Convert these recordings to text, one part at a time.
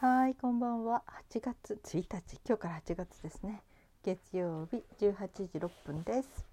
はいこんばんは。8月1日。今日から8月ですね。月曜日18時6分です。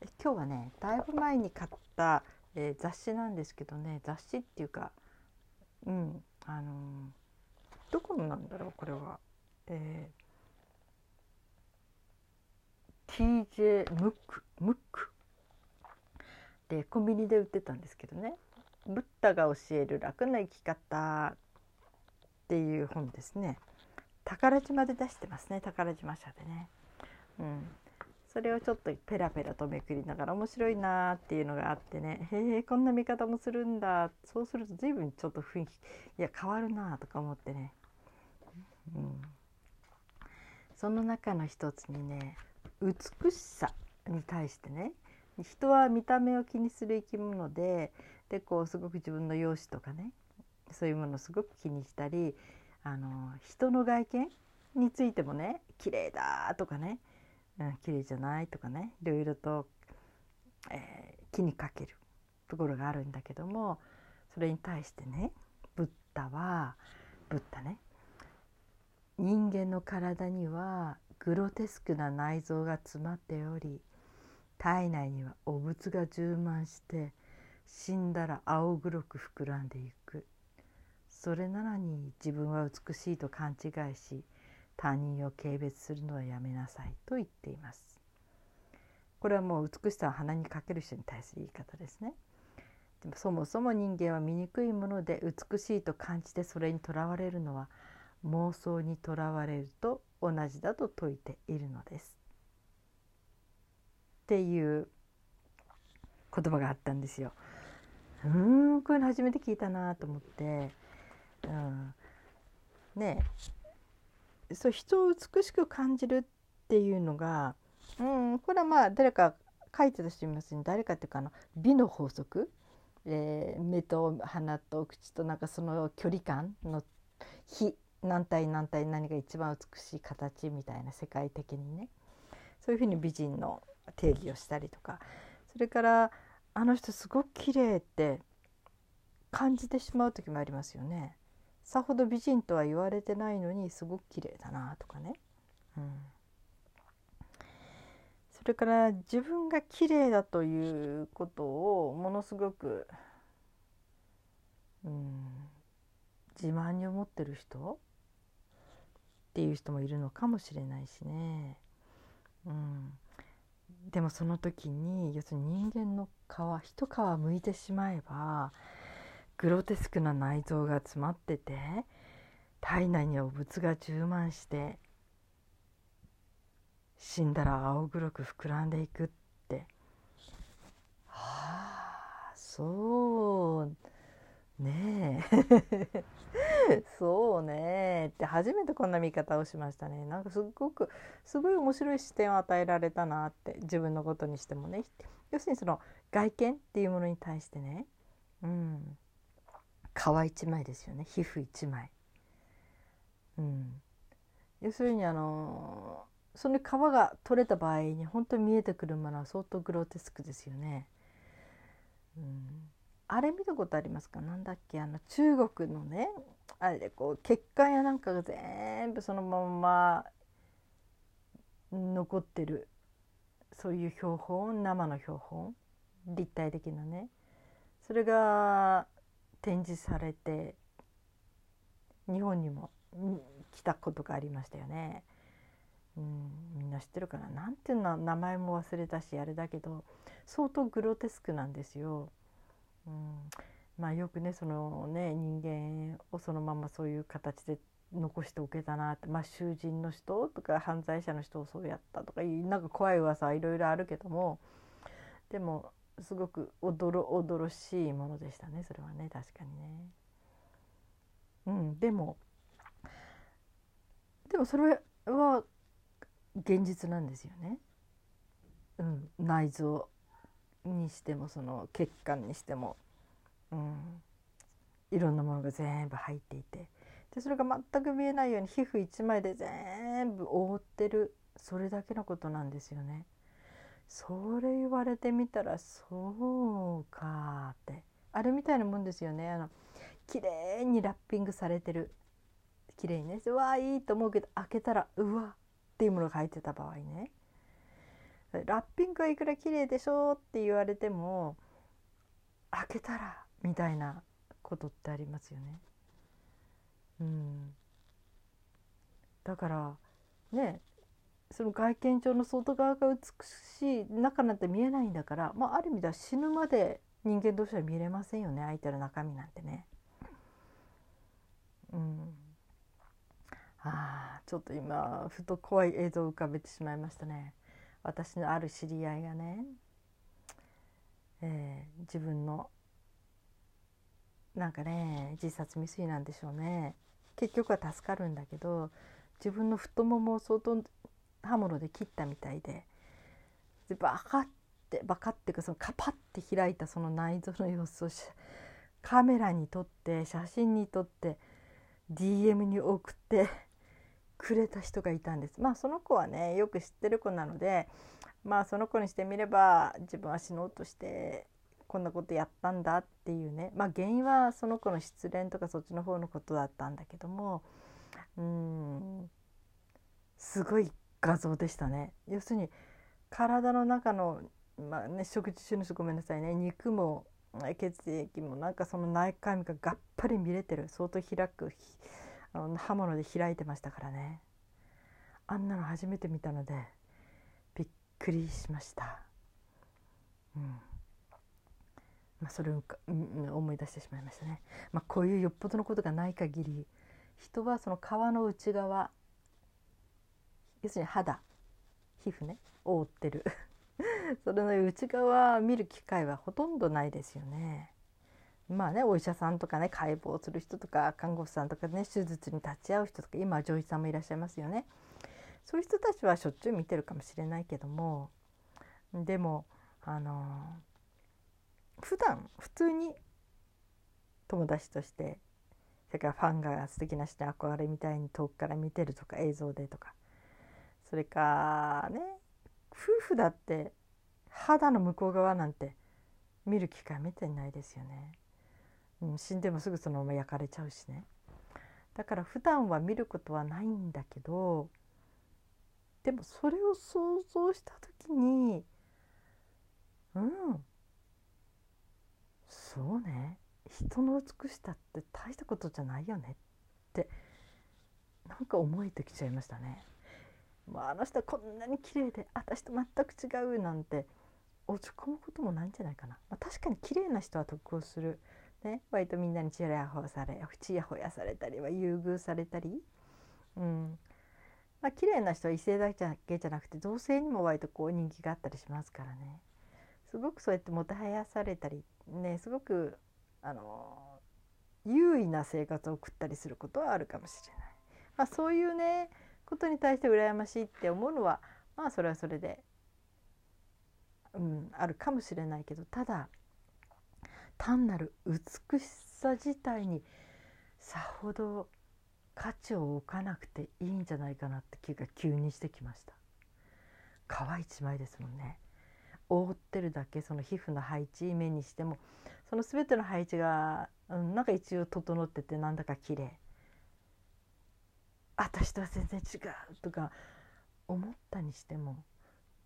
え今日はねだいぶ前に買った、えー、雑誌なんですけどね。雑誌っていうかうんあのー、どこのなんだろうこれは。えー、TJ ムック。ムック。でコンビニで売ってたんですけどね。ブッダが教える楽な生き方。っていう本ですね。宝島で出してますね。宝島社でね。うん、それをちょっとペラペラとめくりながら面白いなっていうのがあってね。へえこんな見方もするんだ。そうすると随分ちょっと雰囲気いや変わるなとか思ってね、うん、その中の一つにね美しさに対してね人は見た目を気にする生き物ででこうすごく自分の容姿とかねそういうものすごく気にしたりあの人の外見についてもね綺麗だとかね、うん、綺麗じゃないとかねいろいろと、えー、気にかけるところがあるんだけどもそれに対してねブッダはブッダね人間の体にはグロテスクな内臓が詰まっており体内には汚物が充満して死んだら青黒く膨らんでいく。それなのに自分は美しいと勘違いし他人を軽蔑するのはやめなさいと言っています。これはもう美しさを鼻にかける人に対する言い方ですね。でもそもそも人間は醜いもので美しいと感じてそれにとらわれるのは妄想にとらわれると同じだと説いているのです。っていう言葉があったんですよ。うんこういうの初めて聞いたなと思って。うん、ねそう人を美しく感じるっていうのが、うん、これはまあ誰か書いてた人いますね。誰かっていうかあの美の法則、えー、目と鼻と口となんかその距離感の非何対何対何が一番美しい形みたいな世界的にね。そういうふうに美人の定義をしたりとか。それからあの人すごく綺麗って感じてしまう時もありますよね。さほど美人とは言われてないのにすごく綺麗だなとかね、うん、それから自分が綺麗だということをものすごく、うん、自慢に思ってる人？っていう人もいるのかもしれないしね。うん、でもその時に要するに人間の皮一皮むいてしまえばグロテスクな内臓が詰まってて体内に汚物が充満して死んだら青黒く膨らんでいくって。はあそうね。え そうねって初めてこんな見方をしましたね。なんかすっごくすごい面白い視点を与えられたなって自分のことにしてもね。要するにその外見っていうものに対してね。うん。皮一枚ですよね。皮膚一枚。うん、要するにあのその皮が取れた場合に本当に見えてくるものは相当グロテスクですよね。うん、あれ見たことありますか？なんだっけ？あの中国のねあれでこう血管やなんかが全部そのまま残ってるそういう標本？生の標本？立体的なね。それが展示されて日本にも来たことがありましたよね。うん、みんな知ってるかな？なんていうの名前も忘れたしあれだけど相当グロテスクなんですよ。うん、まあよくねそのね人間をそのままそういう形で残しておけたなってまあ囚人の人とか犯罪者の人をそうやったとかなんか怖い噂はいろいろあるけどもでもすごくおどろおどろしいものでしたねそれはね確かにね。うん、でもでもそれは現実なんですよね。うん、内臓にしてもその血管にしても、うん、いろんなものが全部入っていてでそれが全く見えないように皮膚一枚で全部覆ってるそれだけのことなんですよね。それ言われてみたらそうかって。あれみたいなもんですよね。あの綺麗にラッピングされてる。綺麗にね。うわいいと思うけど開けたらうわっていうものが入ってた場合ね。ラッピングはいくら綺麗でしょって言われても開けたらみたいなことってありますよね。うん、だからねその外見上の外側が美しい中なんて見えないんだから、まあ、ある意味では死ぬまで人間同士は見れませんよね相手の中身なんてね。うん、あちょっと今ふと怖い映像を浮かべてしまいましたね。私のある知り合いがね、えー、自分のなんかね自殺未遂なんでしょうね結局は助かるんだけど自分の太ももを相当刃物で切ったみたいででバカってバカっていうかそのカパッて開いたその内臓の様子をカメラに撮って写真に撮って DM に送ってくれた人がいたんです。まあその子はねよく知ってる子なのでまあその子にしてみれば自分は死のうとしてこんなことやったんだっていうねまあ原因はその子の失恋とかそっちの方のことだったんだけどもうんすごい画像でしたね。要するに体の中の、まあね、食事中の人ごめんなさいね肉も血液もなんかその内科ががっぱり見れてる相当開くあの刃物で開いてましたからねあんなの初めて見たのでびっくりしました。うんまあ、それを思い出してしまいましたね。まあ、こういうよっぽどのことがない限り人はその皮の内側要するに肌皮膚ね覆ってる それの内側見る機会はほとんどないですよね。まあねお医者さんとかね解剖する人とか看護師さんとかね手術に立ち会う人とか今は女医さんもいらっしゃいますよね。そういう人たちはしょっちゅう見てるかもしれないけどもでもあの普段普通に友達としてそれからファンが素敵な人に憧れみたいに遠くから見てるとか映像でとかそれかね夫婦だって肌の向こう側なんて見る機会めったにないですよね、うん、死んでもすぐそのまま焼かれちゃうしね。だから普段は見ることはないんだけどでもそれを想像した時にうんそうね。人の美しさって大したことじゃないよねってなんか思えてきちゃいましたね。まあ、あの人こんなに綺麗で私と全く違うなんて落ち込むこともないんじゃないかな、まあ、確かに綺麗な人は得をする、ね、割とみんなにちやほやされちやほやされたりは優遇されたり、うん。まあ綺麗な人は異性だけじゃなくて同性にも割とこう人気があったりしますからね。すごくそうやってもてはやされたりねすごくあの優位な生活を送ったりすることはあるかもしれない。まあ、そういうねことに対して羨ましいって思うのはまあそれはそれで、うん、あるかもしれないけどただ単なる美しさ自体にさほど価値を置かなくていいんじゃないかなって気が急にしてきました。皮一枚ですもんね。覆ってるだけその皮膚の配置目にしてもその全ての配置が、うん、なんか一応整っててなんだか綺麗。私とは全然違うとか思ったにしても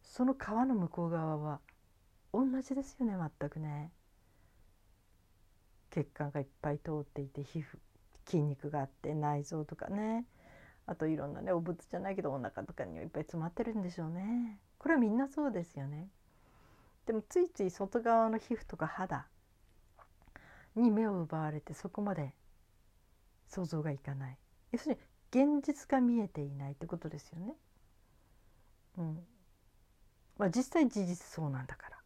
その皮の向こう側は同じですよね全くね。血管がいっぱい通っていて皮膚筋肉があって内臓とかねあといろんなねお物じゃないけどお腹とかにはいっぱい詰まってるんでしょうね。これはみんなそうですよね。でもついつい外側の皮膚とか肌に目を奪われてそこまで想像がいかない要するに現実が見えていないってことですよね。うんまあ、実際事実そうなんだから。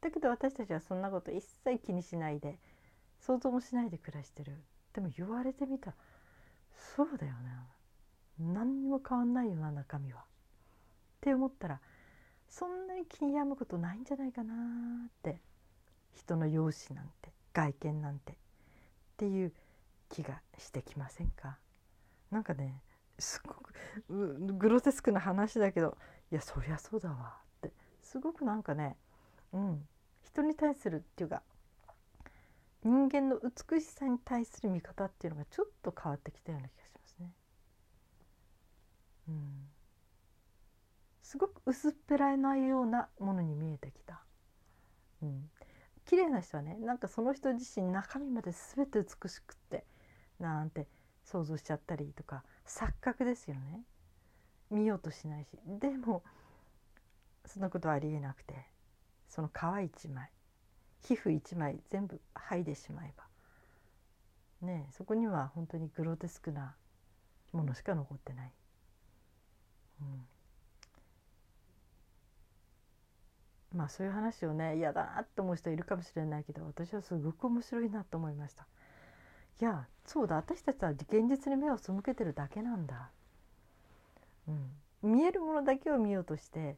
だけど私たちはそんなこと一切気にしないで想像もしないで暮らしてる。でも言われてみたらそうだよね。何にも変わんないよな中身は。って思ったらそんなに気に病むことないんじゃないかなって人の容姿なんて外見なんてっていう気がしてきませんか？なんかねすごくグロテスクな話だけどいやそりゃそうだわってすごくなんかねうん人に対するっていうか人間の美しさに対する見方っていうのがちょっと変わってきたような気がしますね。うん、すごく薄っぺらいないようなものに見えてきた。うん、綺麗な人はねなんかその人自身中身まで全て美しくってなんて想像しちゃったりとか錯覚ですよね見ようとしないしでもそんなことはありえなくてその皮一枚皮膚一枚全部剥いでしまえばねそこには本当にグロテスクなものしか残ってない。うん、まあそういう話をね嫌だなって思う人いるかもしれないけど私はすごく面白いなと思いました。いやそうだ。私たちは現実に目を背けてるだけなんだ。うん、見えるものだけを見ようとして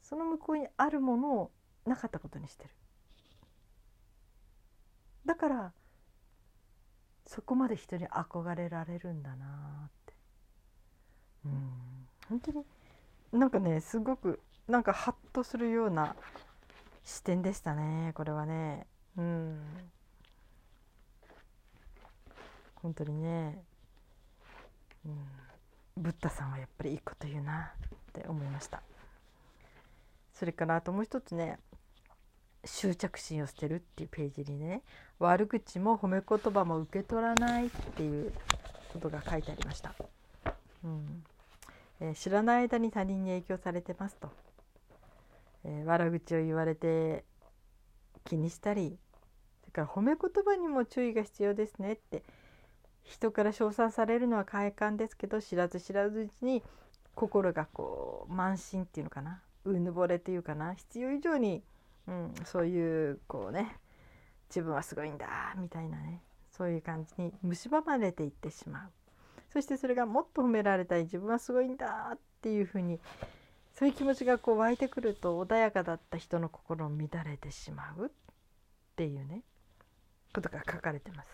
その向こうにあるものをなかったことにしてる。だからそこまで人に憧れられるんだなって。うん。本当になんかねすごくなんかハッとするような視点でしたねこれはね。うん。本当にね、うん、ブッダさんはやっぱりいいこと言うな。って思いました。それからあともう一つね。執着心を捨てるっていうページにね。悪口も褒め言葉も受け取らないっていうことが書いてありました、うん。えー、知らない間に他人に影響されてますと、えー、悪口を言われて気にしたり。それから褒め言葉にも注意が必要ですねって人から称賛されるのは快感ですけど知らず知らずうちに心がこう慢心っていうのかな？うぬぼれっていうかな？必要以上にうん、そういうこうね自分はすごいんだみたいなねそういう感じに蝕まれていってしまう。そしてそれがもっと褒められたい自分はすごいんだっていうふうにそういう気持ちがこう湧いてくると穏やかだった人の心を乱れてしまうっていうねことが書かれてます。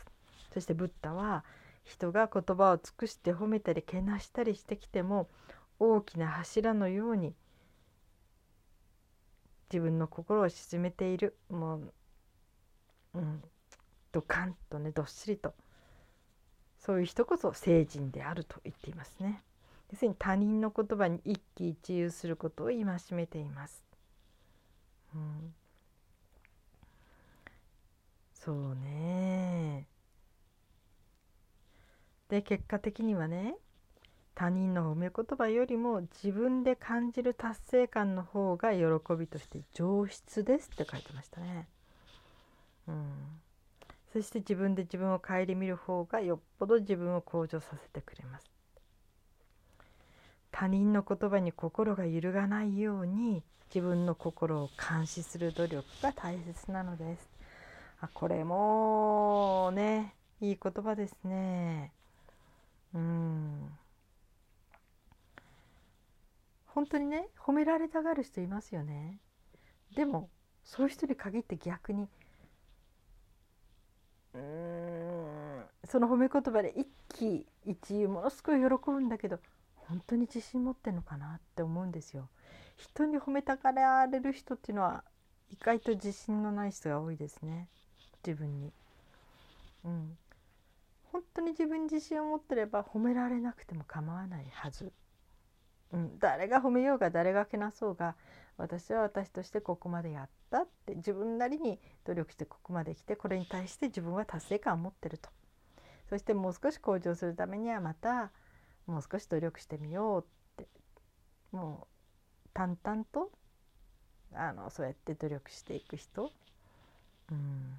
そしてブッダは人が言葉を尽くして褒めたりけなしたりしてきても大きな柱のように自分の心を沈めているもう、うん、ドカンとねどっしりとそういう人こそ聖人であると言っていますね。要するに他人の言葉に一喜一憂することを戒めています。うん、そうねで結果的にはね他人の褒め言葉よりも自分で感じる達成感の方が喜びとして上質ですって書いてましたね。うん、そして自分で自分を顧みる方がよっぽど自分を向上させてくれます。他人の言葉に心が揺るがないように自分の心を監視する努力が大切なのです。あこれもねいい言葉ですね。うん本当にね褒められたがる人いますよねでもそういう人に限って逆にうーんその褒め言葉で一喜一憂ものすごい喜ぶんだけど本当に自信持ってんのかなって思うんですよ。人に褒めたがられる人っていうのは意外と自信のない人が多いですね自分に。うん、本当に自分に自信を持ってれば褒められなくても構わないはず。うん、誰が褒めようが誰がけなそうが私は私としてここまでやったって自分なりに努力してここまで来てこれに対して自分は達成感を持ってると。そしてもう少し向上するためにはまたもう少し努力してみようって。もう淡々とあのそうやって努力していく人、うん。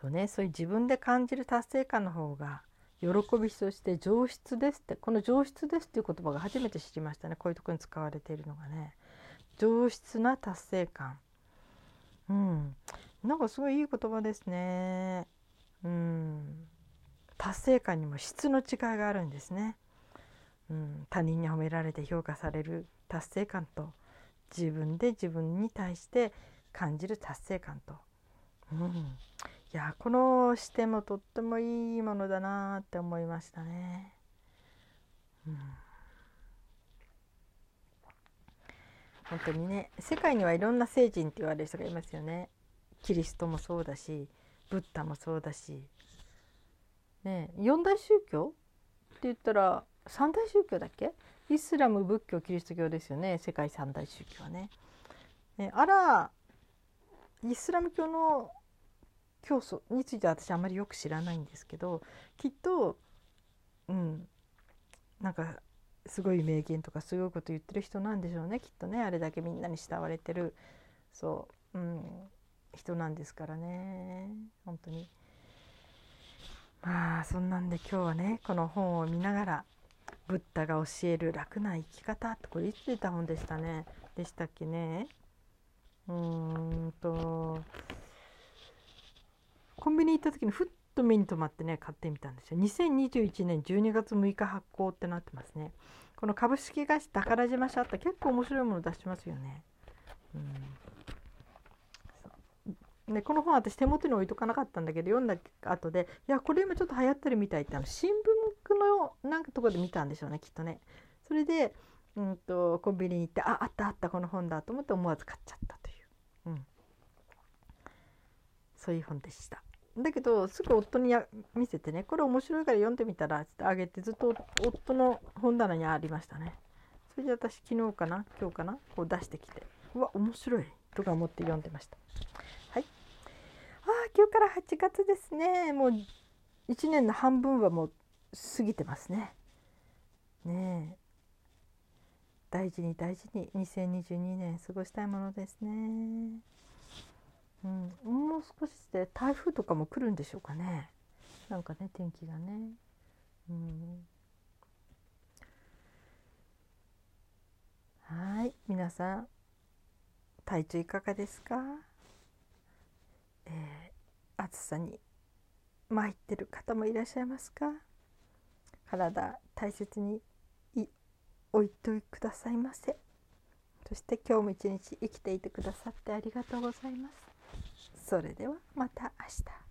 そうね、そういう自分で感じる達成感の方が喜びとして上質ですってこの上質ですっていう言葉が初めて知りましたね。こういうとこに使われているのがね。上質な達成感。うん。なんかすごいいい言葉ですね。うん。達成感にも質の違いがあるんですね、うん、他人に褒められて評価される達成感と自分で自分に対して感じる達成感と、うん、いやこの視点もとってもいいものだなって思いましたね。うん、本当にね世界にはいろんな聖人って言われる人がいますよね。キリストもそうだしブッダもそうだし、ね、四大宗教って言ったら三大宗教だっけ？イスラム仏教キリスト教ですよね世界三大宗教はね。ねあらイスラム教の教祖については私あまりよく知らないんですけどきっとうんなんかすごい名言とかすごいこと言ってる人なんでしょうね。きっとねあれだけみんなに慕われてるそう、うん、人なんですからね。本当に。まあそんなんで今日はねこの本を見ながらブッダが教える楽な生き方ってこれいつ出た本でしたね。でしたっけね。うーんとコンビニ行った時にふっと目に留まってね買ってみたんですよ。2021年12月6日発行ってなってますね。この株式会社宝島社って結構面白いもの出しますよね。うん。でこの本私手元に置いとかなかったんだけど読んだ後でいやこれ今ちょっと流行ってるみたいってあの新聞のなんかとこで見たんでしょうねきっとね。それでうんとコンビニに行ってああったあったこの本だと思って思わず買っちゃったという、うん、そういう本でした。だけどすぐ夫にや見せてねこれ面白いから読んでみたらってあげてずっと夫の本棚にありましたね。それで私昨日かな今日かなこう出してきてうわ面白いとか思って読んでました。はい。ああ今日から8月ですね。もう1年の半分はもう過ぎてますね。ねえ。大事に大事に2022年過ごしたいものですね。うん、う少しで台風とかも来るんでしょうかね。なんかね天気がね。うん。はい。皆さん体調いかがですか、えー、暑さに参ってる方もいらっしゃいますか？体大切に置いといてくださいませ。そして今日も一日生きていてくださってありがとうございます。それではまた明日。